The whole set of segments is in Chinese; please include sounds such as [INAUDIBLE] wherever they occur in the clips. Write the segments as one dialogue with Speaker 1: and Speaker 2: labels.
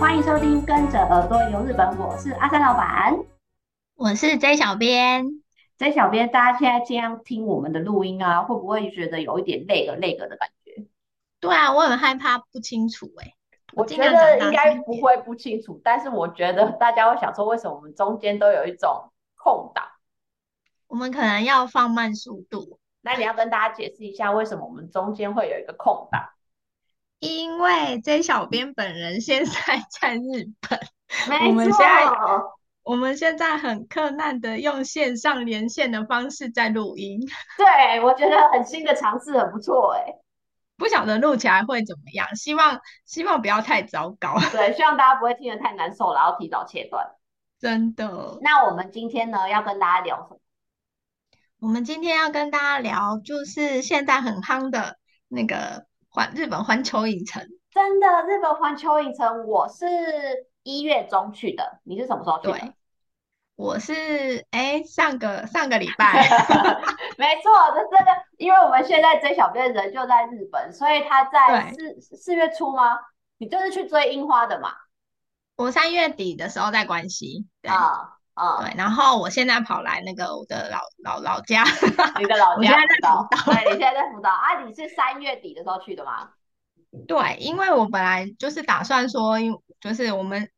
Speaker 1: 欢迎收听《跟着耳朵游日本》，我是阿三老板，
Speaker 2: 我是 J 小编。
Speaker 1: J 小编，大家现在这样听我们的录音啊，会不会觉得有一点累个累个的感觉？
Speaker 2: 对啊，我很害怕不清楚哎、欸。
Speaker 1: 我觉得应该不会不清楚，但是我觉得大家会想说，为什么我们中间都有一种空档？
Speaker 2: 我们可能要放慢速度。
Speaker 1: 那你要跟大家解释一下，为什么我们中间会有一个空档？
Speaker 2: 因为 J 小编本人现在在日本，[LAUGHS]
Speaker 1: 没。
Speaker 2: 我们现在我们现在很困难的用线上连线的方式在录音。[LAUGHS]
Speaker 1: 对，我觉得很新的尝试，很不错哎。
Speaker 2: 不晓得录起来会怎么样，希望希望不要太糟糕。
Speaker 1: 对，希望大家不会听得太难受，然后提早切断。
Speaker 2: 真的。
Speaker 1: 那我们今天呢，要跟大家聊什么？
Speaker 2: 我们今天要跟大家聊，就是现在很夯的那个环日本环球影城。
Speaker 1: 真的，日本环球影城，我是一月中去的。你是什么时候去的？
Speaker 2: 对，我是哎上个上个礼拜。[LAUGHS]
Speaker 1: 没错，这这个，因为我们现在追小编人就在日本，所以他在四四月初吗？你就是去追樱花的嘛？
Speaker 2: 我三月底的时候在关西。
Speaker 1: 啊。啊、嗯，
Speaker 2: 对，然后我现在跑来那个我的老老老家，[LAUGHS]
Speaker 1: 你的老家，
Speaker 2: 在岛，
Speaker 1: 对，你现在在福岛啊？你是三月底的时候去的吗？
Speaker 2: 对，因为我本来就是打算说，因就是我们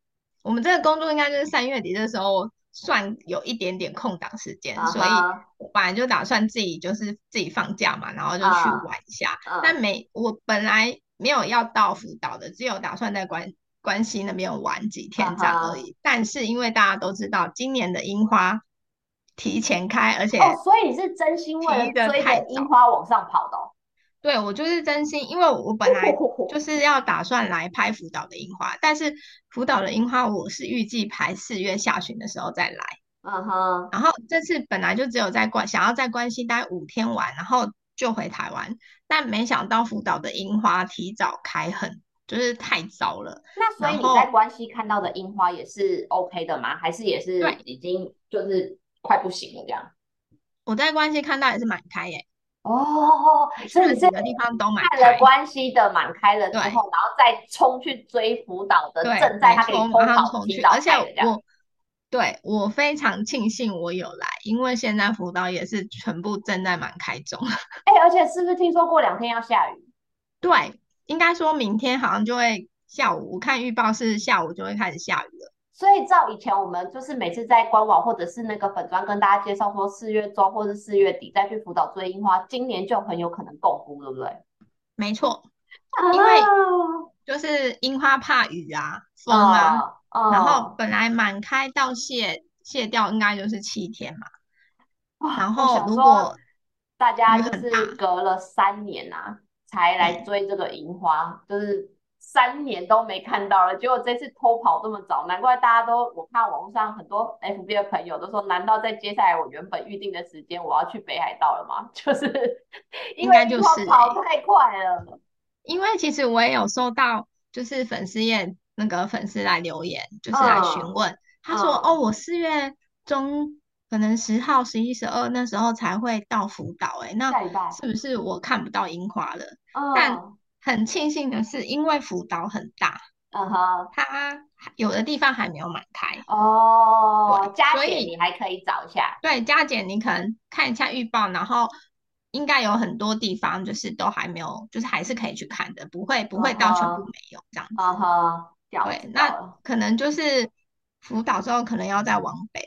Speaker 2: 我们这个工作应该就是三月底的时候算有一点点空档时间，uh -huh. 所以我本来就打算自己就是自己放假嘛，然后就去玩一下。Uh -huh. 但没我本来没有要到福岛的，只有打算在关。关西那边玩几天这样而已，uh -huh. 但是因为大家都知道今年的樱花提前开，而且哦，
Speaker 1: 所以你是真心为了追着樱花往上跑的哦？
Speaker 2: 对，我就是真心，因为我本来 [LAUGHS] 就是要打算来拍福岛的樱花，但是福岛的樱花我是预计排四月下旬的时候再来，
Speaker 1: 嗯哼，
Speaker 2: 然后这次本来就只有在关想要在关西待五天玩，然后就回台湾，但没想到福岛的樱花提早开很。就是太糟了。
Speaker 1: 那所以你在关西看到的樱花也是 OK 的吗？还是也是已经就是快不行了这样？
Speaker 2: 我在关西看到也是满开耶。
Speaker 1: 哦，所以你这个
Speaker 2: 地方都
Speaker 1: 满了关西的满开了之后，然后再冲去追福岛的，正在它可以冲。
Speaker 2: 而且我对我非常庆幸我有来，因为现在福岛也是全部正在满开中。
Speaker 1: 哎、欸，而且是不是听说过两天要下雨？
Speaker 2: 对。应该说明天好像就会下午，我看预报是下午就会开始下雨了。
Speaker 1: 所以照以前我们就是每次在官网或者是那个粉专跟大家介绍说四月中或是四月底再去福岛追樱花，今年就很有可能共估，对不对？
Speaker 2: 没错，因为就是樱花怕雨啊，风啊，
Speaker 1: 啊
Speaker 2: 然后本来满开到谢谢掉应该就是七天嘛。然后如果
Speaker 1: 大家就是隔了三年啊。才来追这个樱花，就是三年都没看到了，结果这次偷跑这么早，难怪大家都我看网络上很多 FB 的朋友都说，难道在接下来我原本预定的时间我要去北海道了吗？[LAUGHS] 就是因为樱花跑太快了。
Speaker 2: 因为其实我也有收到，就是粉丝页那个粉丝来留言，就是来询问，嗯、他说、嗯、哦，我四月中。可能十号、十一、十二那时候才会到福岛，哎，那是不是我看不到樱花了？嗯、但很庆幸的是，因为福岛很大，
Speaker 1: 嗯哼，
Speaker 2: 它有的地方还没有满开
Speaker 1: 哦。加减你还可以找一下，
Speaker 2: 对，加减你可能看一下预报，然后应该有很多地方就是都还没有，就是还是可以去看的，不会不会到全部没有这样子。
Speaker 1: 嗯哼，
Speaker 2: 对，那可能就是福岛之后可能要再往北。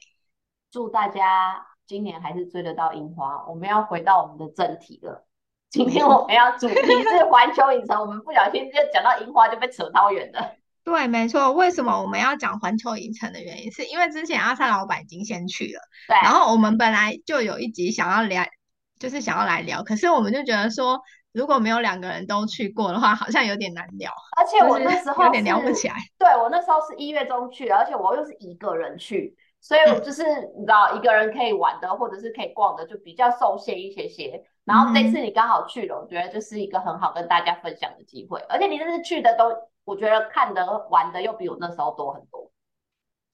Speaker 1: 祝大家今年还是追得到樱花。我们要回到我们的正题了。今天我们要主题是 [LAUGHS] 环球影城，我们不小心就讲到樱花就被扯到远了。[LAUGHS]
Speaker 2: 对，没错。为什么我们要讲环球影城的原因，是因为之前阿三老板已经先去了。
Speaker 1: 对。
Speaker 2: 然后我们本来就有一集想要聊，就是想要来聊，可是我们就觉得说，如果没有两个人都去过的话，好像有点难聊。
Speaker 1: 而且我那时候
Speaker 2: 有点聊不起来。
Speaker 1: 对，我那时候是一月中去，而且我又是一个人去。所以我就是你知道，一个人可以玩的，或者是可以逛的，就比较受限一些些。然后这次你刚好去了，我觉得就是一个很好跟大家分享的机会。而且你这次去的都，我觉得看的玩的又比我那时候多很多。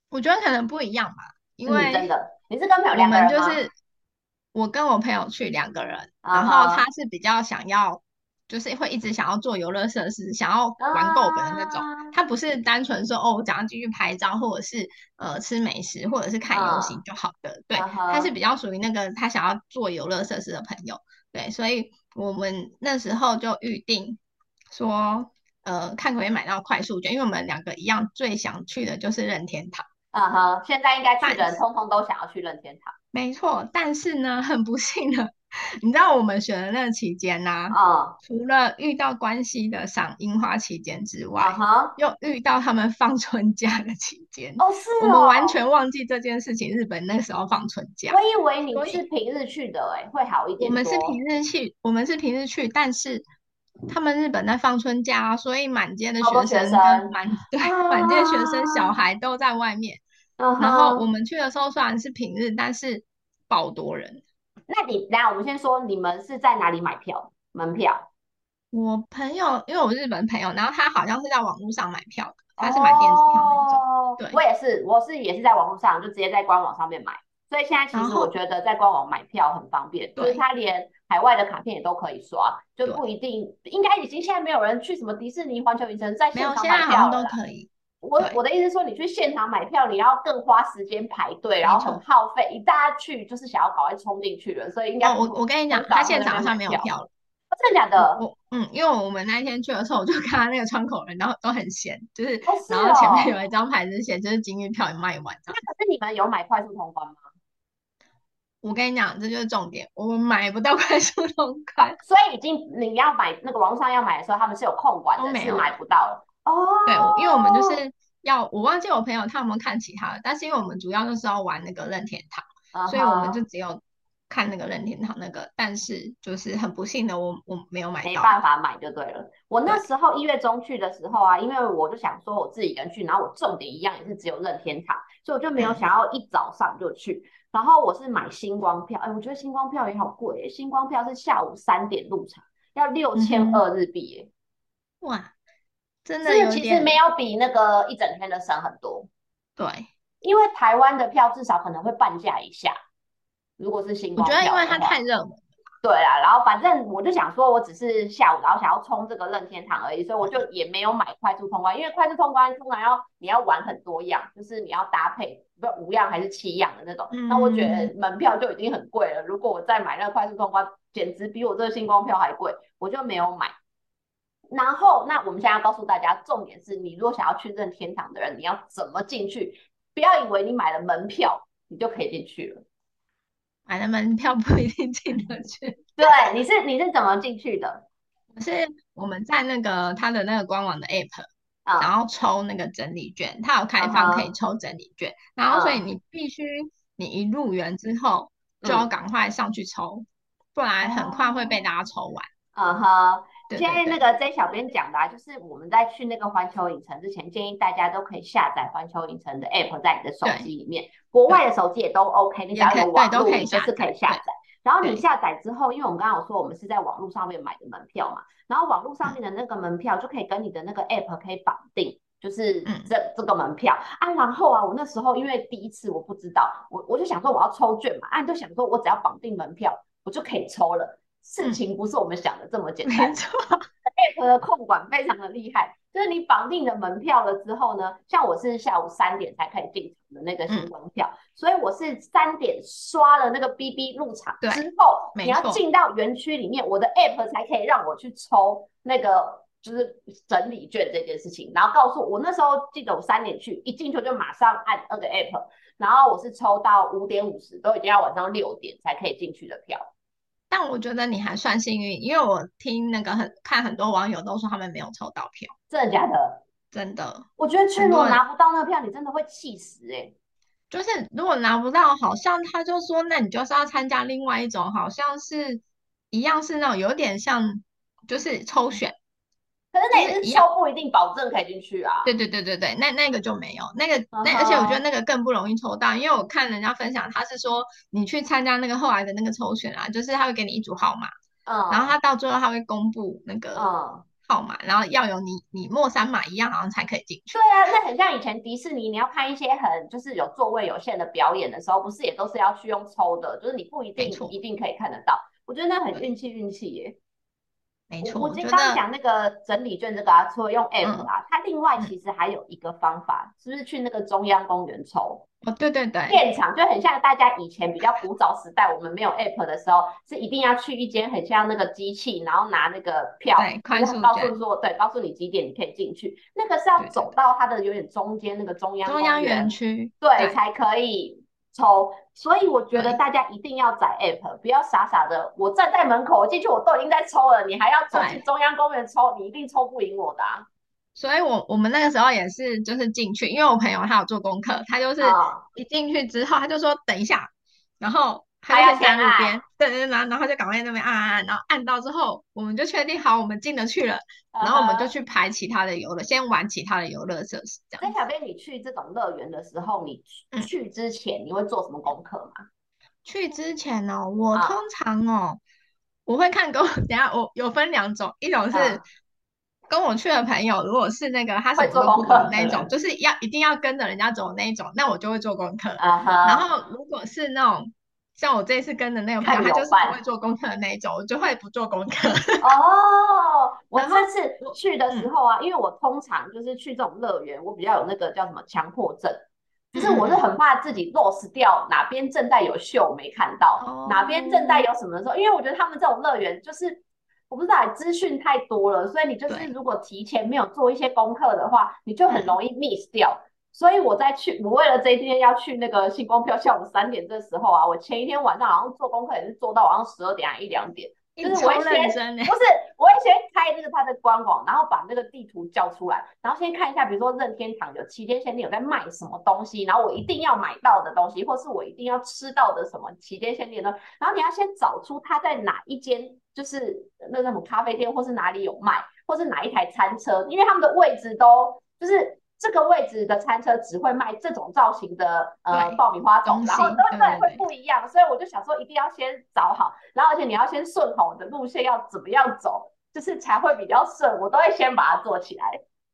Speaker 2: 我觉得可能不一样吧，因为
Speaker 1: 真的你是跟朋友两个人？
Speaker 2: 就是我跟我朋友去两个人，然后他是比较想要。就是会一直想要做游乐设施，想要玩够本的那种。他不是单纯说哦，我想要进去拍照，或者是呃吃美食，或者是看游行就好的。对，他是比较属于那个他想要做游乐设施的朋友。对，所以我们那时候就预定说，呃，看可不可以买到快速券，因为我们两个一样最想去的就是任天堂。
Speaker 1: 嗯哼，现在应该去的人通通都想要去任天堂。
Speaker 2: 没错，但是呢，很不幸的。[LAUGHS] 你知道我们选的那个期间呢、啊？除了遇到关西的赏樱花期间之外，又遇到他们放春假的期间。
Speaker 1: 哦，是哦。
Speaker 2: 我们完全忘记这件事情。日本那个时候放春假。
Speaker 1: 我以为你是平日去的、欸，哎，会好一点。
Speaker 2: 我们是平日去，我们是平日去，但是他们日本在放春假，所以满街的学生跟满对满街学生小孩都在外面。啊、然后我们去的时候虽然是平日，但是爆多人。
Speaker 1: 那你那，我们先说你们是在哪里买票？门票？
Speaker 2: 我朋友，因为我日本朋友，然后他好像是在网络上买票的，他是买电子票那种。哦、对，
Speaker 1: 我也是，我是也是在网络上，就直接在官网上面买。所以现在其实我觉得在官网买票很方便，后就是他连海外的卡片也都可以刷，就不一定，应该已经现在没有人去什么迪士尼、环球影城在现场买票了。
Speaker 2: 都可以。
Speaker 1: 我我的意思是说，你去现场买票，你要更花时间排队，然后很耗费。一大家去就是想要赶快冲进去了，所以应该
Speaker 2: 我我跟你讲，他现场好像没有票了。
Speaker 1: 真的假的？
Speaker 2: 我嗯，因为我们那一天去的时候，我就看到那个窗口人，然后都很闲，就是然后前面有一张牌子写，就是今日票也卖完。
Speaker 1: 那可是你们有买快速通关吗？
Speaker 2: 我跟你讲，这就是重点，我们买不到 [LAUGHS] 快速通关，
Speaker 1: 所以已经你要买那个网上要买的时候，他们是有控管的，是买不到了。哦，oh,
Speaker 2: 对，因为我们就是要，我忘记我朋友他有没有看其他的，但是因为我们主要就是要玩那个任天堂，uh huh. 所以我们就只有看那个任天堂那个，但是就是很不幸的我，我我没有买到，
Speaker 1: 没办法买就对了。我那时候一月中去的时候啊，因为我就想说我自己一个人去，然后我重点一样也是只有任天堂，所以我就没有想要一早上就去。嗯、然后我是买星光票，哎，我觉得星光票也好贵，星光票是下午三点入场，要六千二日币，嗯，
Speaker 2: 哇。真的其
Speaker 1: 实没有比那个一整天的省很多，
Speaker 2: 对，
Speaker 1: 因为台湾的票至少可能会半价以下，如果是星光票，
Speaker 2: 我觉得因为它太热门，
Speaker 1: 对啦，然后反正我就想说，我只是下午然后想要冲这个任天堂而已，所以我就也没有买快速通关，因为快速通关通常要你要玩很多样，就是你要搭配不五样还是七样的那种，那、嗯、我觉得门票就已经很贵了，如果我再买那个快速通关，简直比我这个星光票还贵，我就没有买。然后，那我们现在要告诉大家，重点是你如果想要去任天堂的人，你要怎么进去？不要以为你买了门票，你就可以进去了。
Speaker 2: 买了门票不一定进得去。
Speaker 1: 对，你是你是怎么进去的？
Speaker 2: 是我们在那个他的那个官网的 app，、嗯、然后抽那个整理券，他有开放可以抽整理券，嗯、然后所以你必须你一入园之后就要赶快上去抽，嗯、不然很快会被大家抽完。
Speaker 1: 嗯哼。现在那个 J 小编讲的啊，就是我们在去那个环球影城之前，建议大家都可以下载环球影城的 App 在你的手机里面，国外的手机也都 OK，你只要有网络你就是可以下载。然后你下载之后，因为我们刚刚有说我们是在网络上面买的门票嘛，然后网络上面的那个门票就可以跟你的那个 App 可以绑定，就是这这个门票啊。然后啊，我那时候因为第一次我不知道，我我就想说我要抽券嘛，啊，就想说我只要绑定门票，我就可以抽了。事情不是我们想的这么简单。没 [LAUGHS] 错，App 的控管非常的厉害，就是你绑定了门票了之后呢，像我是下午三点才可以进场的那个星光票，嗯、所以我是三点刷了那个 BB 入场之后，你要进到园区里面，我的 App 才可以让我去抽那个就是整理券这件事情，然后告诉我，我那时候记得我三点去，一进去就马上按那个 App，然后我是抽到五点五十，都已经要晚上六点才可以进去的票。
Speaker 2: 但我觉得你还算幸运，因为我听那个很看很多网友都说他们没有抽到票，
Speaker 1: 真的假的？
Speaker 2: 真的。
Speaker 1: 我觉得去如果拿不到那个票，你真的会气死哎、欸。
Speaker 2: 就是如果拿不到，好像他就说，那你就是要参加另外一种，好像是一样是那种有点像，就是抽选。
Speaker 1: 可是那也是抽不一定保证可以进去啊。
Speaker 2: 对对对对对，那那个就没有那个那，而且我觉得那个更不容易抽到，因为我看人家分享，他是说你去参加那个后来的那个抽选啊，就是他会给你一组号码，嗯，然后他到最后他会公布那个号码，然后要有你你末三码一样，好像才可以进去。
Speaker 1: 对啊，那很像以前迪士尼，你要看一些很就是有座位有限的表演的时候，不是也都是要去用抽的，就是你不一定一定可以看得到。我觉得那很运气运气耶。
Speaker 2: 没错。
Speaker 1: 我刚刚讲那个整理券这个啊，除了用 app 啊，嗯、它另外其实还有一个方法，是不是去那个中央公园抽？
Speaker 2: 哦，对对对，
Speaker 1: 现场就很像大家以前比较古早时代，我们没有 app 的时候，是一定要去一间很像那个机器，然后拿那个票，
Speaker 2: 对，快速
Speaker 1: 告诉说，对，告诉你几点你可以进去。那个是要走到它的有点中间那个中央
Speaker 2: 中央园区，
Speaker 1: 对，对，才可以抽。所以我觉得大家一定要载 app，不要傻傻的，我站在门口，我进去我都已经在抽了，你还要走去中央公园抽，你一定抽不赢我的啊。
Speaker 2: 所以我，我我们那个时候也是，就是进去，因为我朋友他有做功课，他就是一进去之后，他就说等一下，然后他就在那边，对对对，然后然后就赶快在那边按按按，然后按到之后，我们就确定好，我们进得去了，然后我们就去排其他的游乐，先玩其他的游乐设施。这样。
Speaker 1: 那小编，你去这种乐园的时候，你去之前你会做什么功课吗？
Speaker 2: 去之前哦，我通常哦，我会看功，[LAUGHS] 等下我有分两种，一种是。跟我去的朋友，如果是那个他什么都不懂那种，[LAUGHS] 就是要一定要跟着人家走那一种，那我就会做功课。Uh -huh. 然后如果是那种像我这次跟的那个朋友，他就是不会做功课的那一种，我就会不做功课。[LAUGHS]
Speaker 1: 哦、oh,，我这次去的时候啊，因为我通常就是去这种乐园，我比较有那个叫什么强迫症，就是我是很怕自己 lost 掉哪边正在有秀没看到，oh. 哪边正在有什么的时候，因为我觉得他们这种乐园就是。我不知道，资讯太多了，所以你就是如果提前没有做一些功课的话，你就很容易 miss 掉。所以我在去，我为了这一天要去那个星光票，下午三点这时候啊，我前一天晚上好像做功课也是做到晚上十二点还一两点。就是我会先，不是，我会先开那个它的官网，然后把那个地图叫出来，然后先看一下，比如说任天堂有旗舰限定有在卖什么东西，然后我一定要买到的东西，或是我一定要吃到的什么旗舰限定的，然后你要先找出它在哪一间，就是那那种咖啡店，或是哪里有卖，或是哪一台餐车，因为他们的位置都就是。这个位置的餐车只会卖这种造型的呃爆米花种，然后对对，对会不一样，所以我就想说一定要先找好，然后而且你要先顺好我的路线要怎么样走，就是才会比较顺，我都会先把它做起来。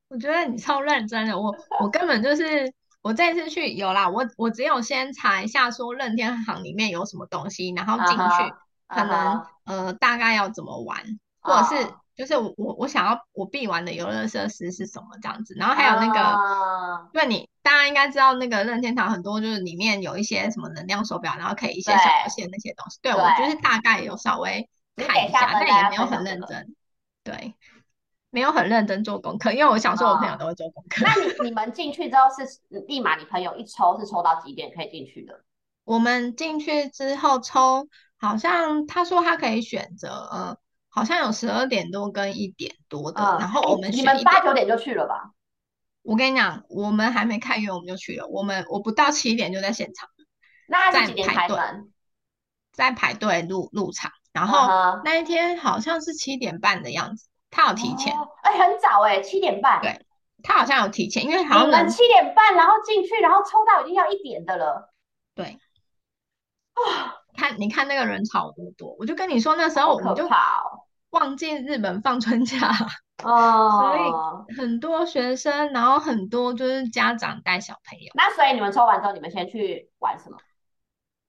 Speaker 2: 我觉得你超认真的，我 [LAUGHS] 我根本就是我这次去有啦，我我只有先查一下说任天堂里面有什么东西，然后进去、uh -huh, 可能、uh -huh. 呃大概要怎么玩，或者是。Uh. 就是我我想要我必玩的游乐设施是什么这样子，然后还有那个，啊、因为你大家应该知道那个任天堂很多就是里面有一些什么能量手表，然后可以一些小游戏那些东西。对，对我就是大概有稍微看一下，但也没有很认真。对，没有很认真做功课，因为我想说我朋友都会做功课。
Speaker 1: 那你 [LAUGHS] 你们进去之后是立马你朋友一抽是抽到几点可以进去的？
Speaker 2: 我们进去之后抽，好像他说他可以选择呃。好像有十二点多跟一点多的，嗯、然后我们你们
Speaker 1: 八九点就去了吧？
Speaker 2: 我跟你讲，我们还没开园我们就去了。我们我不到七点就在现场，
Speaker 1: 那在排队，
Speaker 2: 在排队入入场。然后那一天好像是七点半的样子，他有提前。
Speaker 1: 哎、很早哎、欸，七点半。
Speaker 2: 对，他好像有提前，因为好像
Speaker 1: 七点半，然后进去，然后抽到已经要一点的了。
Speaker 2: 对。啊，看你看那个人潮多多，我就跟你说那时候我们就。忘记日本放春假 [LAUGHS]
Speaker 1: 哦，
Speaker 2: 所以很多学生，然后很多就是家长带小朋友。
Speaker 1: 那所以你们抽完之后，你们先去玩什么？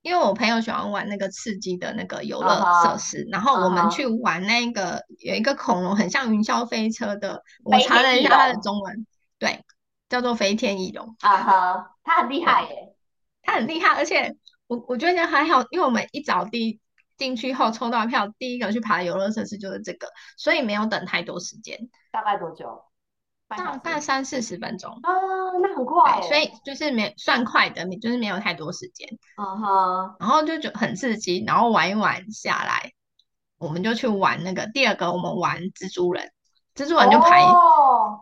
Speaker 2: 因为我朋友喜欢玩那个刺激的那个游乐设施，uh -huh. 然后我们去玩那个、uh -huh. 有一个恐龙很像云霄飞车的，我查了一下它的中文，对，叫做飞天翼龙。
Speaker 1: 啊哈，它很厉害耶，
Speaker 2: 它很厉害，而且我我觉得还好，因为我们一早第。进去后抽到票，第一个去爬游乐设施就是这个，所以没有等太多时间。
Speaker 1: 大概多久？
Speaker 2: 大概三四十分钟。
Speaker 1: 啊，那很快。
Speaker 2: 所以就是没算快的，就是没有太多时间。
Speaker 1: 嗯哼。然
Speaker 2: 后就就很刺激，然后玩一玩下来，我们就去玩那个第二个，我们玩蜘蛛人。蜘蛛人就排。哦。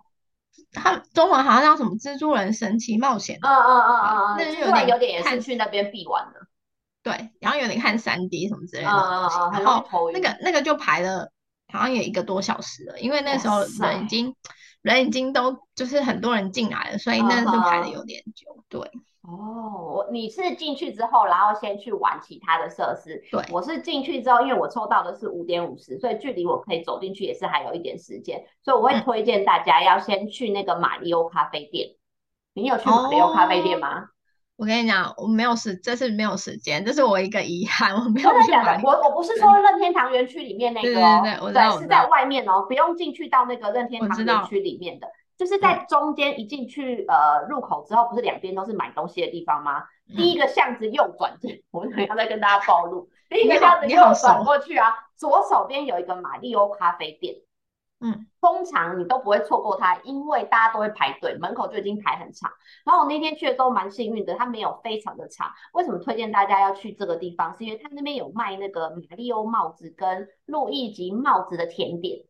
Speaker 2: 他中文好像叫什么？蜘蛛人神奇冒险。
Speaker 1: 嗯嗯嗯嗯嗯。那就有点有点也是去那边必玩的。
Speaker 2: 对，然后有点看三 D 什么之类的东西，uh, 然后那个那个就排了好像也一个多小时了，因为那时候人已经人已经都就是很多人进来了，所以那就排的有点久。Uh. 对，
Speaker 1: 哦、oh,，你是进去之后，然后先去玩其他的设施。
Speaker 2: 对，
Speaker 1: 我是进去之后，因为我抽到的是五点五十，所以距离我可以走进去也是还有一点时间，所以我会推荐大家要先去那个马里欧咖啡店。嗯、你有去马里欧咖啡店吗？Oh.
Speaker 2: 我跟你讲，我没有时，这是没有时间，这是我一个遗憾，我没有。
Speaker 1: 我我不是说任天堂园区里面那个、哦，
Speaker 2: 对对对，我知道，
Speaker 1: 对，是在外面哦，不用进去到那个任天堂园区里面的，就是在中间一进去呃入口之后，不是两边都是买东西的地方吗？嗯、第一个巷子右转，[LAUGHS] 我可能要再跟大家暴露，第一个巷子右转过去啊，左手边有一个马里欧咖啡店。嗯，通常你都不会错过它，因为大家都会排队，门口就已经排很长。然后我那天去的时候蛮幸运的，它没有非常的长。为什么推荐大家要去这个地方？是因为它那边有卖那个马里欧帽子跟路易吉帽子的甜点。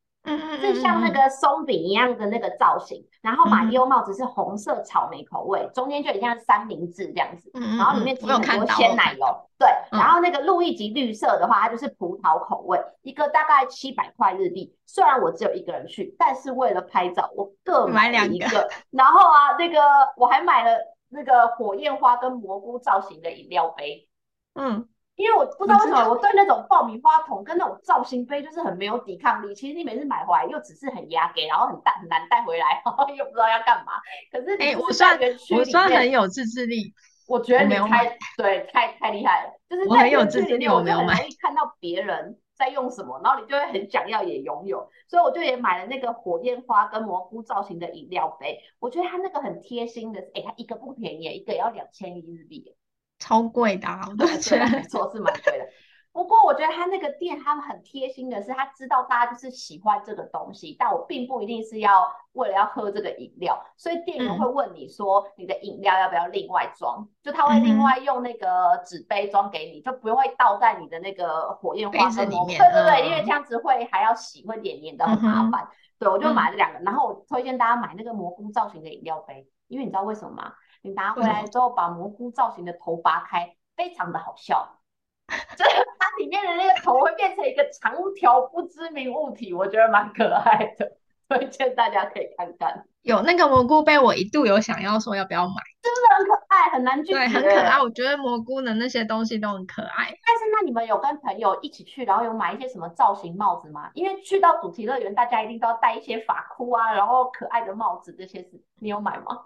Speaker 1: 像那个松饼一样的那个造型，然后马里欧帽子是红色草莓口味，中间就很像三明治这样子，然后里面挤很多鲜奶油。对，然后那个路易吉绿色的话，它就是葡萄口味，一个大概七百块日币。虽然我只有一个人去，但是为了拍照，我各买两一个。[LAUGHS] 然后啊，那个我还买了那个火焰花跟蘑菇造型的饮料杯。嗯。因为我不知道为什么，我对那种爆米花桶跟那种造型杯就是很没有抵抗力。其实你每次买回来又只是很压给，然后很大很难带回来，然后又不知道要干嘛。可是哎、欸，
Speaker 2: 我算我算很有自制力。
Speaker 1: 我觉得你太对太太厉害了，就是在有自制力我没有买，看到别人在用什么，然后你就会很想要也拥有。所以我就也买了那个火焰花跟蘑菇造型的饮料杯。我觉得它那个很贴心的，哎、欸，它一个不便宜，一个也要两千一日币。
Speaker 2: 超贵的，啊，我都觉得
Speaker 1: 没错是蛮贵的。不过我觉得他那个店，他们很贴心的是，他知道大家就是喜欢这个东西，但我并不一定是要为了要喝这个饮料，所以店员会问你说，你的饮料要不要另外装？就他会另外用那个纸杯装给你，就不会倒在你的那个火焰花生里面。对对对，因为这样子会还要洗，会黏黏的，很麻烦。对，我就买了两个，然后我推荐大家买那个蘑菇造型的饮料杯，因为你知道为什么吗？你拿回来之后，把蘑菇造型的头拔开，非常的好笑。[LAUGHS] 就是它里面的那个头会变成一个长条不知名物体，我觉得蛮可爱的，推荐大家可以看看。
Speaker 2: 有那个蘑菇被，我一度有想要说要不要买，
Speaker 1: 真的很可爱，很难拒绝。
Speaker 2: 对，很可爱。我觉得蘑菇的那些东西都很可爱。
Speaker 1: 但是那你们有跟朋友一起去，然后有买一些什么造型帽子吗？因为去到主题乐园，大家一定都要戴一些发箍啊，然后可爱的帽子这些是，你有买吗？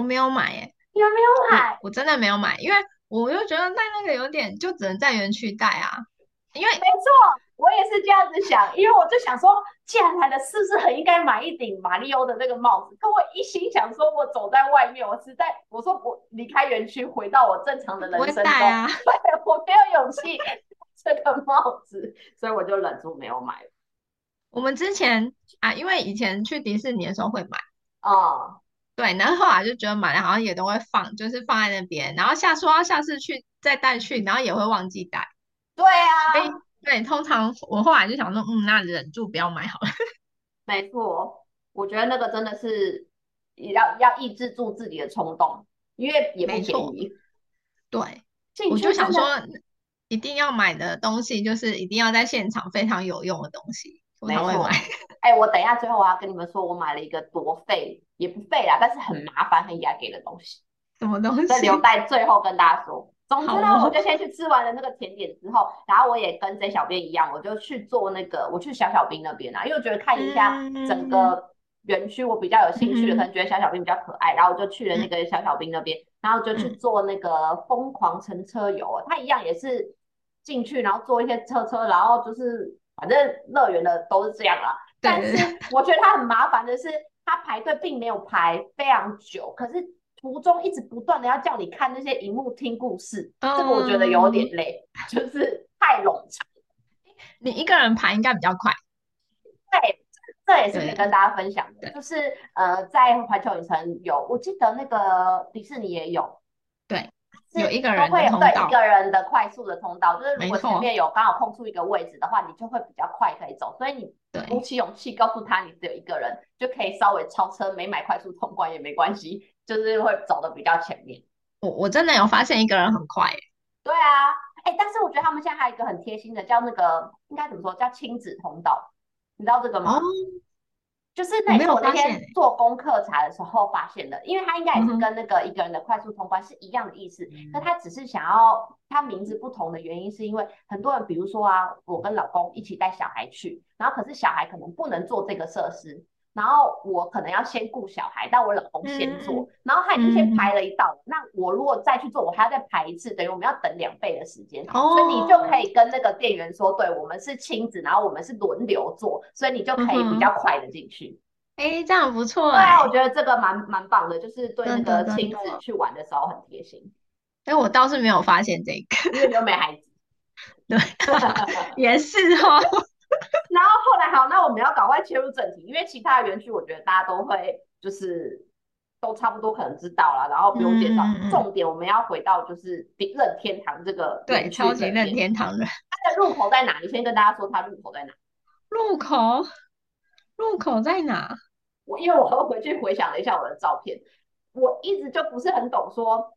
Speaker 2: 我没有买耶。
Speaker 1: 你有没有买？
Speaker 2: 我真的没有买，因为我就觉得戴那个有点，就只能在园区戴啊。因为
Speaker 1: 没错，我也是这样子想，因为我就想说，既然来了，是不是很应该买一顶马里欧的那个帽子？可我一心想说，我走在外面，我实在我说我离开园区，回到我正常的人生中，
Speaker 2: 戴啊、
Speaker 1: 对，我没有勇气这个帽子，所以我就忍住没有买。
Speaker 2: 我们之前啊，因为以前去迪士尼的时候会买
Speaker 1: 哦。嗯
Speaker 2: 对，然后后来就觉得买了好像也都会放，就是放在那边，然后下说要下次去再带去，然后也会忘记带。
Speaker 1: 对啊，所以
Speaker 2: 对，通常我后来就想说，嗯，那忍住不要买好了。[LAUGHS]
Speaker 1: 没错，我觉得那个真的是要要抑制住自己的冲动，因为也不便宜。
Speaker 2: 对，我就想说，一定要买的东西就是一定要在现场非常有用的东西，我才会买。[LAUGHS]
Speaker 1: 哎，我等一下最后我要跟你们说，我买了一个多费也不费啦，但是很麻烦很雅给的东西。
Speaker 2: 什么东西？
Speaker 1: 再留待最后跟大家说。总之呢，哦、我就先去吃完了那个甜点之后，然后我也跟 J 小编一样，我就去做那个，我去小小兵那边啊，因为我觉得看一下整个园区，我比较有兴趣的，嗯、可能觉得小小兵比较可爱，然后我就去了那个小小兵那边，然后就去做那个疯狂乘车游啊，它一样也是进去，然后坐一些车车，然后就是反正乐园的都是这样啦。但是我觉得它很麻烦的是，它排队并没有排非常久，可是途中一直不断的要叫你看那些荧幕听故事，嗯、这个我觉得有点累，就是太冗长。
Speaker 2: 你一个人排应该比较快。
Speaker 1: 对，这也是跟大家分享的，就是呃，在环球影城有，我记得那个迪士尼也有。
Speaker 2: 对。有一个人
Speaker 1: 会有对一个人的快速的通道，就是如果前面有刚好空出一个位置的话，你就会比较快可以走。所以你鼓起勇气告诉他你只有一个人，就可以稍微超车，没买快速通关也没关系，[LAUGHS] 就是会走的比较前面。
Speaker 2: 我我真的有发现一个人很快。
Speaker 1: 对啊，哎、欸，但是我觉得他们现在还有一个很贴心的，叫那个应该怎么说，叫亲子通道，你知道这个吗？哦就是那时候我那天做功课查的时候发现的，因为他应该也是跟那个一个人的快速通关是一样的意思，那、嗯、他只是想要他名字不同的原因，是因为很多人，比如说啊，我跟老公一起带小孩去，然后可是小孩可能不能做这个设施，然后我可能要先顾小孩，但我老公先做，嗯、然后他已经先排了一道，嗯、那我如果再去做，我还要再排一次，等于我们要等两倍的时间。哦、所以你就可以跟那个店员说，对，我们是亲子，然后我们是轮流做，所以你就可以比较快的进去。
Speaker 2: 哎、嗯，这样不错、欸。
Speaker 1: 对啊，我觉得这个蛮蛮棒的，就是对那个亲子去玩的时候很贴心。
Speaker 2: 哎，我倒是没有发现这个，
Speaker 1: 因为又没孩子。
Speaker 2: 对，[LAUGHS] 也是哦。[LAUGHS]
Speaker 1: 然后后来好，那我们要赶快切入正题，因为其他的园区我觉得大家都会就是都差不多可能知道了，然后不用介绍。嗯、重点我们要回到就是任天堂这个
Speaker 2: 对，超级任天堂的。
Speaker 1: 它的入口在哪？你先跟大家说它入口在哪？
Speaker 2: 入口，入口在哪？
Speaker 1: 我因为我回回去回想了一下我的照片，我一直就不是很懂说。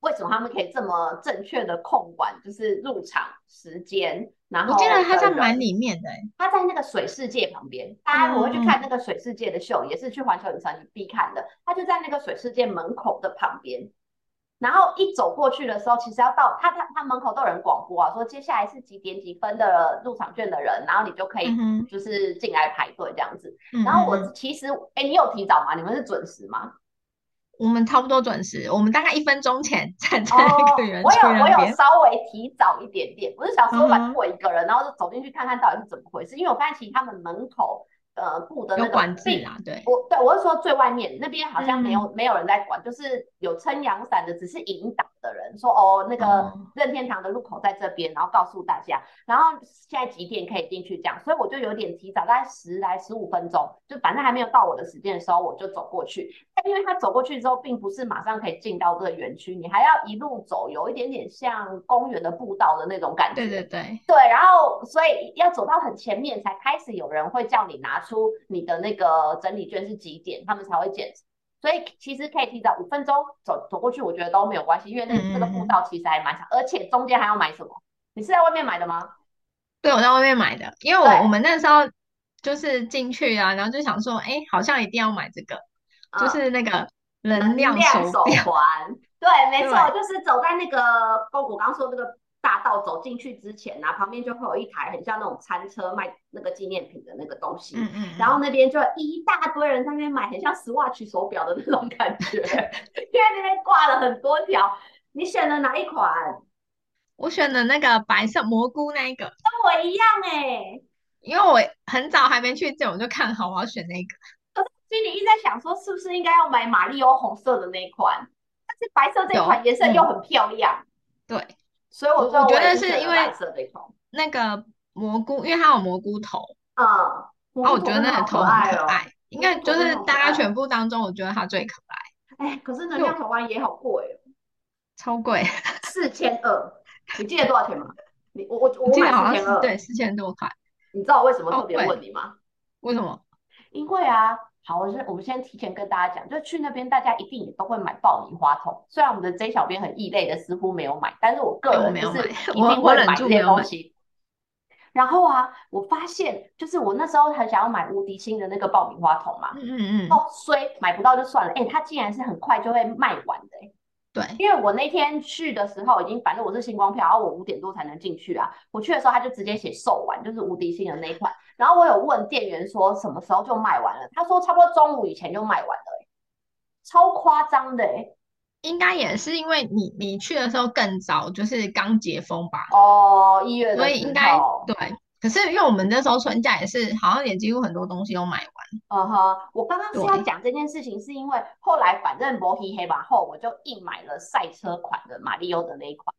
Speaker 1: 为什么他们可以这么正确的控管，就是入场时间？然后
Speaker 2: 我记得他在蛮里面的，
Speaker 1: 他在那个水世界旁边。大家如果去看那个水世界的秀，嗯、也是去环球影城你必看的。他就在那个水世界门口的旁边。然后一走过去的时候，其实要到他他他门口都有人广播啊，说接下来是几点几分的入场券的人，然后你就可以就是进来排队这样子。嗯、然后我其实哎，你有提早吗？你们是准时吗？
Speaker 2: 我们差不多准时，我们大概一分钟前站在那个园区。
Speaker 1: 我有我有稍微提早一点点，我是想说反正我一个人，然后就走进去看看到底是怎么回事，因为我发现其实他们门口。呃，布的那个
Speaker 2: 管制啊，对，
Speaker 1: 我对我是说最外面那边好像没有、嗯、没有人在管，就是有撑阳伞的，只是引导的人说哦，那个任天堂的入口在这边，然后告诉大家，然后现在几点可以进去这样，所以我就有点提早，大概十来十五分钟，就反正还没有到我的时间的时候，我就走过去。但因为他走过去之后，并不是马上可以进到这个园区，你还要一路走，有一点点像公园的步道的那种感觉。
Speaker 2: 对对对，
Speaker 1: 对，然后所以要走到很前面才开始有人会叫你拿出你的那个整理券是几点，他们才会检查。所以其实可以提早五分钟走走过去，我觉得都没有关系，因为那那个步道其实还蛮长，嗯、而且中间还要买什么？你是在外面买的吗？
Speaker 2: 对，我在外面买的，因为我对我们那时候就是进去啊，然后就想说，哎，好像一定要买这个，嗯、就是那个能量手
Speaker 1: 环。[LAUGHS] 对，没错，就是走在那个，我刚刚说那个。大道走进去之前呢、啊，旁边就会有一台很像那种餐车卖那个纪念品的那个东西，嗯嗯，然后那边就一大堆人在那边买，很像 Swatch 手表的那种感觉，[LAUGHS] 因为那边挂了很多条。你选了哪一款？
Speaker 2: 我选的那个白色蘑菇那一个，跟
Speaker 1: 我一样哎、欸，
Speaker 2: 因为我很早还没去见，我就看好我要选那个。
Speaker 1: 可是心里一直在想说，是不是应该要买马里奥红色的那一款？但是白色这款颜色又很漂亮，
Speaker 2: 嗯、对。
Speaker 1: 所以我，
Speaker 2: 我觉得是因为那个蘑菇，因为它有蘑菇头，
Speaker 1: 嗯，
Speaker 2: 然后我觉得那个头很可爱，应该就是大家全部当中，我觉得它最可爱。
Speaker 1: 哎，可是能量头环也好贵哦，
Speaker 2: 超贵，
Speaker 1: 四千二，你记得多少钱吗？你我我我
Speaker 2: 记得好像是对四千多块。
Speaker 1: 你知道我为什么特别问你吗？
Speaker 2: 为什么？
Speaker 1: 因为啊。好，我先我们先提前跟大家讲，就去那边，大家一定也都会买爆米花桶。虽然我们的 J 小编很异类的，似乎没有买，但是我个人就是一定会买这些东西。然后啊，我发现就是我那时候很想要买无敌星的那个爆米花桶嘛，嗯嗯嗯，哦，虽买不到就算了，哎、欸，它竟然是很快就会卖完的、欸。
Speaker 2: 对，
Speaker 1: 因为我那天去的时候已经，反正我是星光票，然后我五点多才能进去啊。我去的时候他就直接写售完，就是无敌星的那一款。然后我有问店员说什么时候就卖完了，他说差不多中午以前就卖完了、欸，超夸张的、欸。
Speaker 2: 应该也是因为你你去的时候更早，就是刚解封吧？
Speaker 1: 哦，一月的，
Speaker 2: 所以应该对。可是因为我们那时候春假也是，好像也几乎很多东西都买完。
Speaker 1: 嗯哼，我刚刚是要讲这件事情，是因为后来反正摩皮黑完后，我就硬买了赛车款的马里奥的那一款。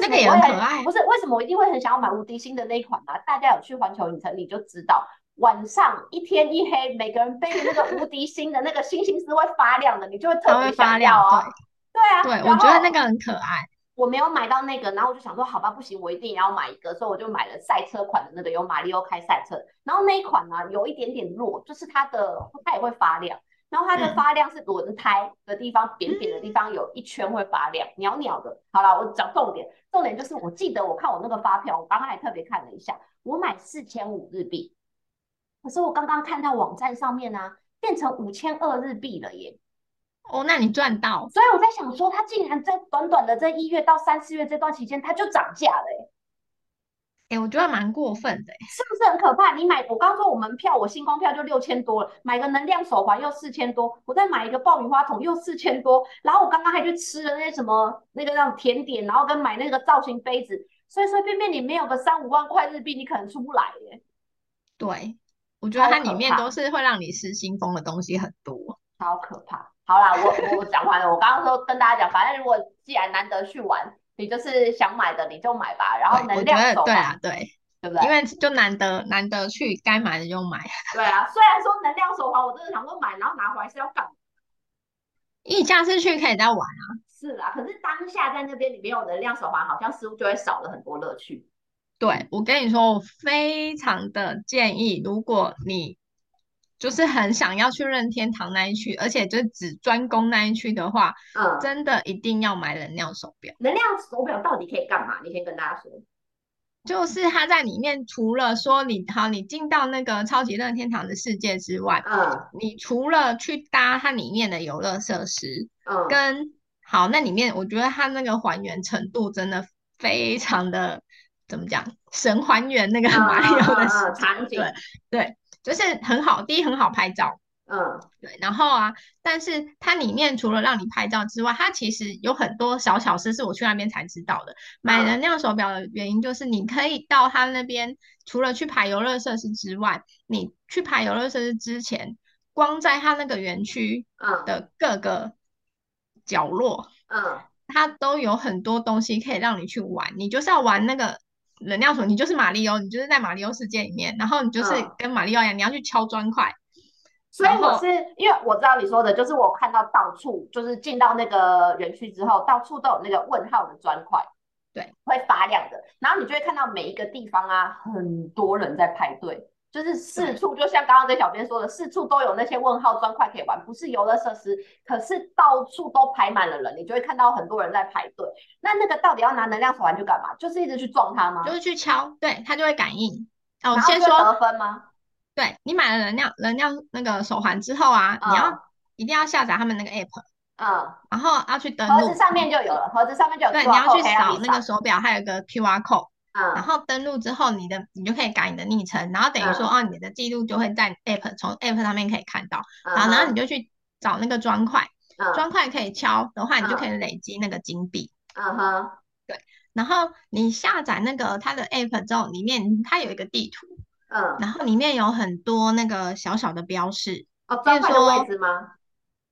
Speaker 2: 那个也很可爱。
Speaker 1: 不是为什么我一定会很想要买无敌星的那一款呢、啊？大家有去环球影城你就知道，晚上一天一黑，每个人背着那个无敌星的那个星星是会发亮的，你就会特别想要啊。对，对啊，
Speaker 2: 对，我觉得那个很可爱。
Speaker 1: 我没有买到那个，然后我就想说，好吧，不行，我一定要买一个，所以我就买了赛车款的那个，有马里奥开赛车。然后那一款呢，有一点点弱，就是它的它也会发亮，然后它的发亮是轮胎的地方、嗯、扁扁的地方有一圈会发亮，袅袅的。好了，我讲重点，重点就是我记得我看我那个发票，我刚刚还特别看了一下，我买四千五日币，可是我刚刚看到网站上面呢、啊，变成五千二日币了耶。
Speaker 2: 哦，那你赚到，
Speaker 1: 所以我在想说，它竟然在短短的这一月到三四月这段期间，它就涨价了，
Speaker 2: 哎、欸，我觉得蛮过分的，
Speaker 1: 是不是很可怕？你买，我刚刚说我门票，我星光票就六千多了，买个能量手环又四千多，我再买一个爆米花桶又四千多，然后我刚刚还去吃了那些什么那个让甜点，然后跟买那个造型杯子，随随便便你没有个三五万块日币，你可能出不来耶。
Speaker 2: 对，我觉得它里面都是会让你失心疯的东西很多，
Speaker 1: 超可怕。好啦，我我讲完了，我刚刚说跟大家讲，反正如果既然难得去玩。你就是想买的你就买吧，然后能量手环，
Speaker 2: 对啊，对，对不对？因为就难得难得去，该买的就买。[LAUGHS]
Speaker 1: 对啊，虽然说能量手环，我真的想说买，然后拿回来是要干嘛。
Speaker 2: 你下次去可以再玩啊。
Speaker 1: 是啊，可是当下在那边你没有能量手环，好像似乎就会少了很多乐趣。
Speaker 2: 对，我跟你说，我非常的建议，如果你。就是很想要去任天堂那一区，而且就只专攻那一区的话，嗯，真的一定要买能量手表。
Speaker 1: 能量手表到底可以干嘛？你先跟大家说。
Speaker 2: 就是它在里面，除了说你好，你进到那个超级任天堂的世界之外，嗯，你除了去搭它里面的游乐设施，嗯，跟好，那里面我觉得它那个还原程度真的非常的怎么讲，神还原那个马里奥的场景，对对。就是很好，第一很好拍照，嗯，对，然后啊，但是它里面除了让你拍照之外，它其实有很多小巧思是我去那边才知道的。买能量手表的原因就是你可以到它那边，除了去排游乐设施之外，你去排游乐设施之前，光在它那个园区的各个角落，嗯，它都有很多东西可以让你去玩。你就是要玩那个。能量锁，你就是马里奥，你就是在马里奥世界里面，然后你就是跟马里奥一样，嗯、你要去敲砖块。
Speaker 1: 所以我是因为我知道你说的，就是我看到到处，就是进到那个园区之后，到处都有那个问号的砖块，
Speaker 2: 对，
Speaker 1: 会发亮的，然后你就会看到每一个地方啊，很多人在排队。就是四处，就像刚刚这小编说的，四处都有那些问号砖块可以玩，不是游乐设施，可是到处都排满了人，你就会看到很多人在排队。那那个到底要拿能量手环去干嘛？就是一直去撞它吗？
Speaker 2: 就是去敲，对，它就会感应。
Speaker 1: 哦，先说得分吗？
Speaker 2: 对，你买了能量能量那个手环之后啊，嗯、你要一定要下载他们那个 app，嗯，然后要去登录，
Speaker 1: 盒子上面就有了，盒子上面就有，
Speaker 2: 对，你要去扫那个手表，还有个 QR code。然后登录之后，你的你就可以改你的昵称，然后等于说哦，你的记录就会在 app 从 app 上面可以看到，然后然后你就去找那个砖块，砖块可以敲的话，你就可以累积那个金币。嗯哼，对。然后你下载那个它的 app 之后，里面它有一个地图，嗯，然后里面有很多那个小小的标示。
Speaker 1: 哦，砖块的位置吗？